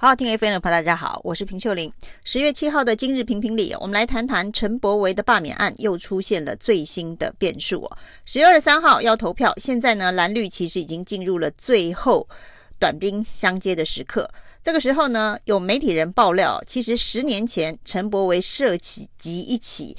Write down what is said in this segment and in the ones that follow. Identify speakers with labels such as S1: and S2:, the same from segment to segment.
S1: 好，听 FM 的朋友大家好，我是平秀玲。十月七号的今日评评理，我们来谈谈陈柏维的罢免案又出现了最新的变数哦。十月二十三号要投票，现在呢蓝绿其实已经进入了最后短兵相接的时刻。这个时候呢，有媒体人爆料，其实十年前陈柏维涉及一起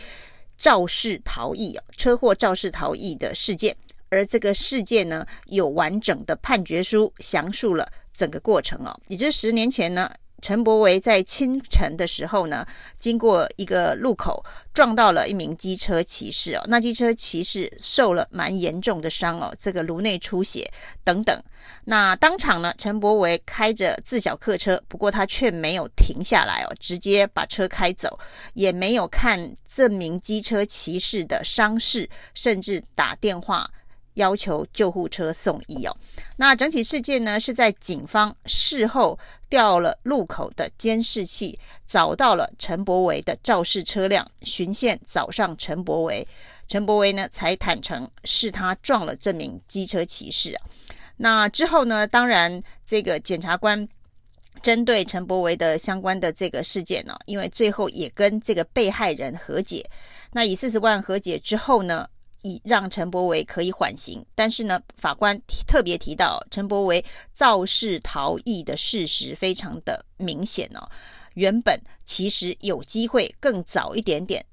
S1: 肇事逃逸，车祸肇事逃逸的事件，而这个事件呢有完整的判决书详述了。整个过程哦，也就是十年前呢，陈柏维在清晨的时候呢，经过一个路口撞到了一名机车骑士哦，那机车骑士受了蛮严重的伤哦，这个颅内出血等等。那当场呢，陈柏维开着自小客车，不过他却没有停下来哦，直接把车开走，也没有看这名机车骑士的伤势，甚至打电话。要求救护车送医哦。那整起事件呢，是在警方事后调了路口的监视器，找到了陈柏维的肇事车辆，巡线找上陈柏维，陈柏维呢才坦诚是他撞了这名机车骑士啊。那之后呢，当然这个检察官针对陈柏维的相关的这个事件呢，因为最后也跟这个被害人和解，那以四十万和解之后呢，以让陈柏惟可以缓刑，但是呢，法官特别提到陈柏惟肇事逃逸的事实非常的明显哦。原本其实有机会更早一点点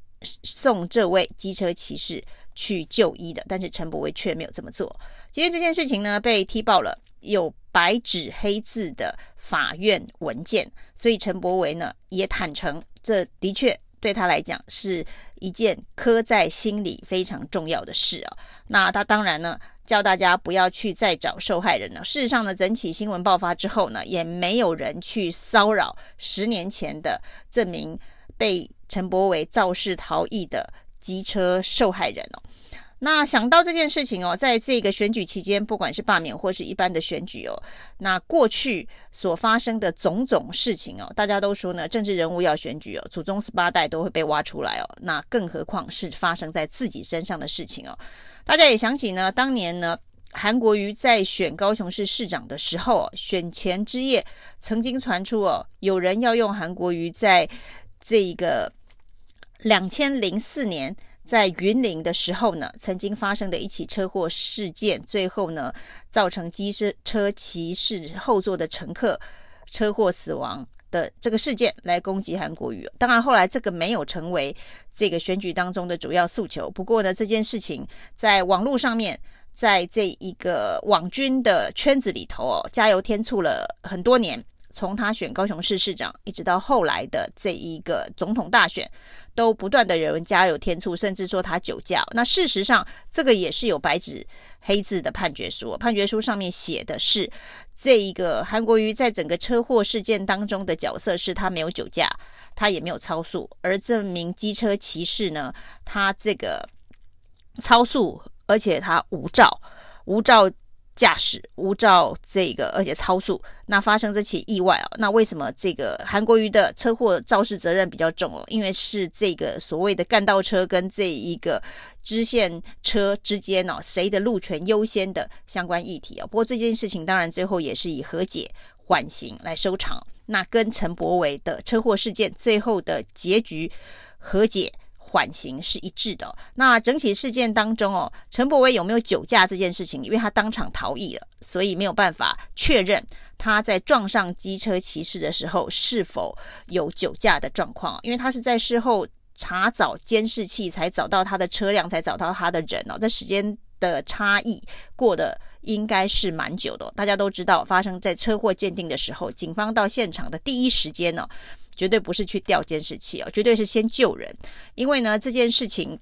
S1: 送这位机车骑士去就医的，但是陈柏惟却没有这么做。今天这件事情呢，被踢爆了，有白纸黑字的法院文件，所以陈柏维呢也坦诚，这的确。对他来讲是一件刻在心里非常重要的事啊。那他当然呢，叫大家不要去再找受害人了。事实上呢，整起新闻爆发之后呢，也没有人去骚扰十年前的这名被陈柏惟肇事逃逸的机车受害人哦。那想到这件事情哦，在这个选举期间，不管是罢免或是一般的选举哦，那过去所发生的种种事情哦，大家都说呢，政治人物要选举哦，祖宗十八代都会被挖出来哦，那更何况是发生在自己身上的事情哦。大家也想起呢，当年呢，韩国瑜在选高雄市市长的时候，选前之夜曾经传出哦，有人要用韩国瑜在这一个两千零四年。在云林的时候呢，曾经发生的一起车祸事件，最后呢，造成机车车骑士后座的乘客车祸死亡的这个事件来攻击韩国瑜。当然，后来这个没有成为这个选举当中的主要诉求。不过呢，这件事情在网络上面，在这一个网军的圈子里头哦，加油添醋了很多年。从他选高雄市市长，一直到后来的这一个总统大选，都不断的有人加油添醋，甚至说他酒驾。那事实上，这个也是有白纸黑字的判决书，判决书上面写的是，这一个韩国瑜在整个车祸事件当中的角色是他没有酒驾，他也没有超速，而这名机车骑士呢，他这个超速，而且他无照，无照。驾驶无照，这个而且超速，那发生这起意外哦，那为什么这个韩国瑜的车祸肇事责任比较重哦？因为是这个所谓的干道车跟这一个支线车之间哦，谁的路权优先的相关议题哦。不过这件事情当然最后也是以和解缓刑来收场，那跟陈柏惟的车祸事件最后的结局和解。缓刑是一致的。那整起事件当中哦，陈柏威有没有酒驾这件事情，因为他当场逃逸了，所以没有办法确认他在撞上机车骑士的时候是否有酒驾的状况。因为他是在事后查找监视器才找到他的车辆，才找到他的人哦。这时间的差异过得应该是蛮久的。大家都知道，发生在车祸鉴定的时候，警方到现场的第一时间呢。绝对不是去调监视器哦，绝对是先救人。因为呢，这件事情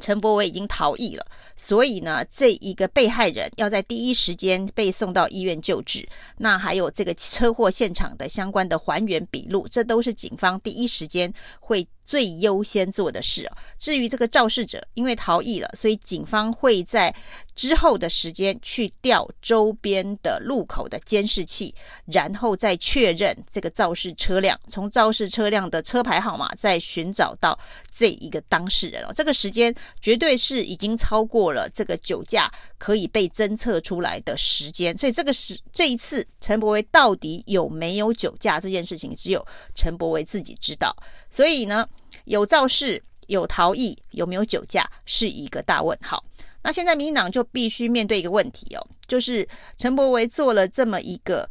S1: 陈博伟已经逃逸了，所以呢，这一个被害人要在第一时间被送到医院救治。那还有这个车祸现场的相关的还原笔录，这都是警方第一时间会最优先做的事。至于这个肇事者因为逃逸了，所以警方会在之后的时间去调周边的路口的监视器，然后再确认这个肇事车辆，从肇事车辆的车牌号码再寻找到这一个当事人哦。这个时间绝对是已经超过了这个酒驾可以被侦测出来的时间，所以这个是这一次陈柏惟到底有没有酒驾这件事情，只有陈柏惟自己知道。所以呢，有肇事、有逃逸、有没有酒驾是一个大问号。那现在民进党就必须面对一个问题哦，就是陈柏惟做了这么一个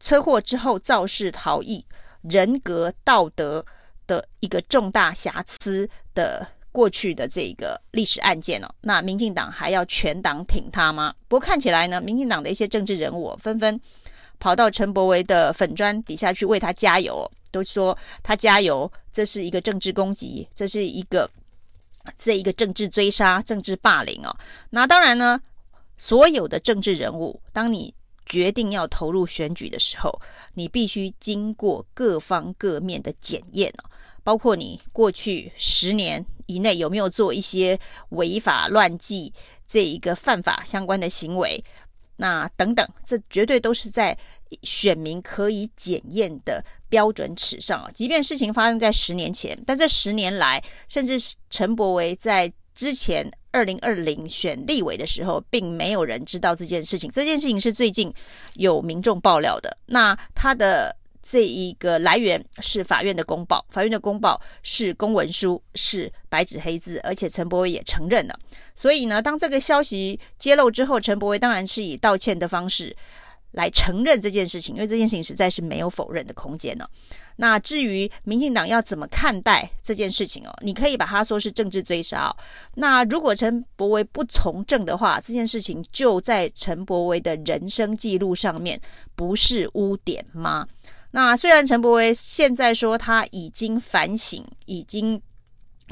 S1: 车祸之后肇事逃逸、人格道德的一个重大瑕疵的过去的这个历史案件哦，那民进党还要全党挺他吗？不过看起来呢，民进党的一些政治人物纷纷跑到陈柏惟的粉砖底下去为他加油，都说他加油，这是一个政治攻击，这是一个这一个政治追杀、政治霸凌哦。那当然呢，所有的政治人物，当你决定要投入选举的时候，你必须经过各方各面的检验哦。包括你过去十年以内有没有做一些违法乱纪这一个犯法相关的行为，那等等，这绝对都是在选民可以检验的标准尺上啊。即便事情发生在十年前，但这十年来，甚至是陈柏惟在之前二零二零选立委的时候，并没有人知道这件事情。这件事情是最近有民众爆料的。那他的。这一个来源是法院的公报，法院的公报是公文书，是白纸黑字，而且陈柏惟也承认了。所以呢，当这个消息揭露之后，陈柏惟当然是以道歉的方式来承认这件事情，因为这件事情实在是没有否认的空间了。那至于民进党要怎么看待这件事情哦，你可以把它说是政治追杀。那如果陈柏惟不从政的话，这件事情就在陈柏惟的人生记录上面不是污点吗？那虽然陈柏惟现在说他已经反省，已经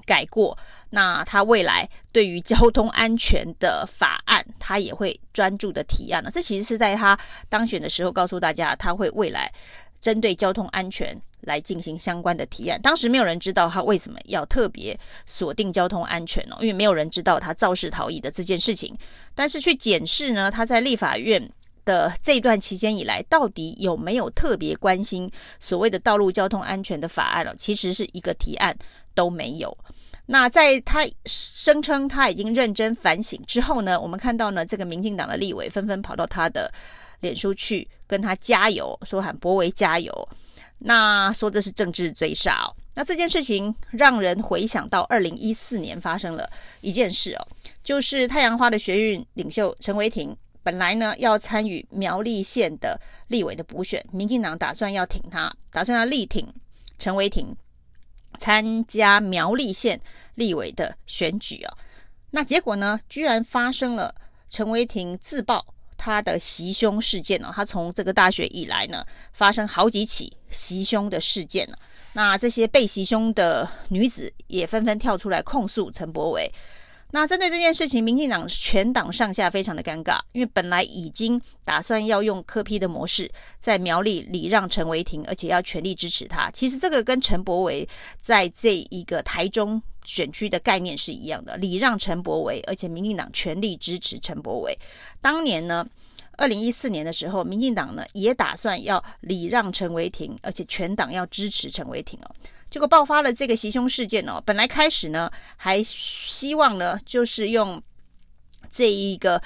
S1: 改过，那他未来对于交通安全的法案，他也会专注的提案了。这其实是在他当选的时候告诉大家，他会未来针对交通安全来进行相关的提案。当时没有人知道他为什么要特别锁定交通安全哦，因为没有人知道他肇事逃逸的这件事情。但是去检视呢，他在立法院。的这段期间以来，到底有没有特别关心所谓的道路交通安全的法案了？其实是一个提案都没有。那在他声称他已经认真反省之后呢，我们看到呢，这个民进党的立委纷纷跑到他的脸书去跟他加油，说喊博为加油。那说这是政治追杀哦。那这件事情让人回想到二零一四年发生了一件事哦，就是太阳花的学运领袖陈为廷。本来呢，要参与苗栗县的立委的补选，民进党打算要挺他，打算要力挺陈伟霆参加苗栗县立委的选举啊。那结果呢，居然发生了陈伟霆自爆他的袭胸事件哦。他从这个大学以来呢，发生好几起袭胸的事件了。那这些被袭胸的女子也纷纷跳出来控诉陈柏伟。那针对这件事情，民进党全党上下非常的尴尬，因为本来已经打算要用柯 P 的模式在苗栗礼让陈为廷，而且要全力支持他。其实这个跟陈柏惟在这一个台中选区的概念是一样的，礼让陈柏惟，而且民进党全力支持陈柏惟。当年呢，二零一四年的时候，民进党呢也打算要礼让陈为廷，而且全党要支持陈为廷哦。结果爆发了这个袭胸事件哦，本来开始呢还希望呢就是用这一个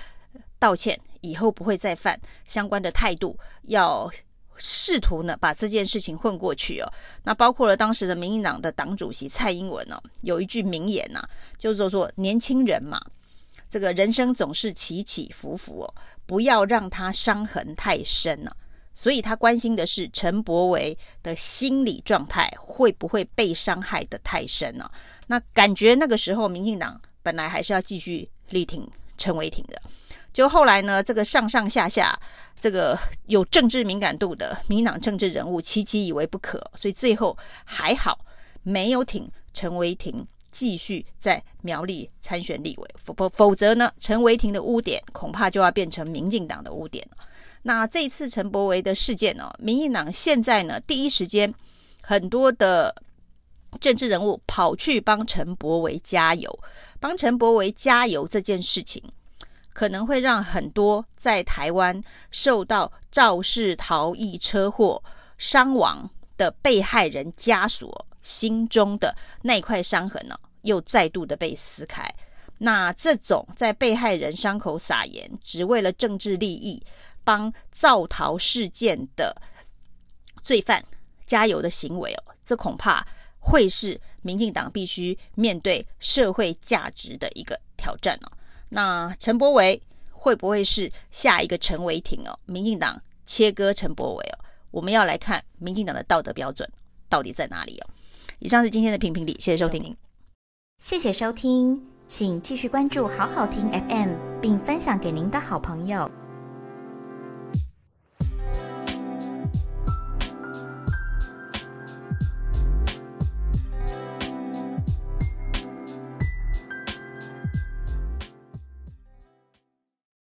S1: 道歉，以后不会再犯相关的态度，要试图呢把这件事情混过去哦。那包括了当时的民进党的党主席蔡英文哦，有一句名言呐、就叫做“年轻人嘛，这个人生总是起起伏伏哦，不要让他伤痕太深了、”所以他关心的是陈柏惟的心理状态会不会被伤害得太深呢、那感觉那个时候民进党本来还是要继续力挺陈伟霆的，就后来呢，这个上上下下这个有政治敏感度的民进党政治人物期期以为不可，所以最后还好没有挺陈伟霆继续在苗栗参选立委，否否否则呢，陈为廷的污点恐怕就要变成民进党的污点了。那这一次陈柏维的事件呢、民进党现在呢第一时间很多的政治人物跑去帮陈柏维加油，帮陈柏维加油这件事情，可能会让很多在台湾受到肇事逃逸车祸伤亡的被害人家属心中的那块伤痕呢，又再度的被撕开。那这种在被害人伤口撒盐，只为了政治利益，帮造逃事件的罪犯加油的行为哦，这恐怕会是民进党必须面对社会价值的一个挑战哦。那陈柏惟会不会是下一个陈为廷哦？民进党切割陈柏惟哦？我们要来看民进党的道德标准到底在哪里哦？以上是今天的评评理，谢谢收听，
S2: 谢谢收听。请继续关注好好听 FM，并分享给您的好朋友。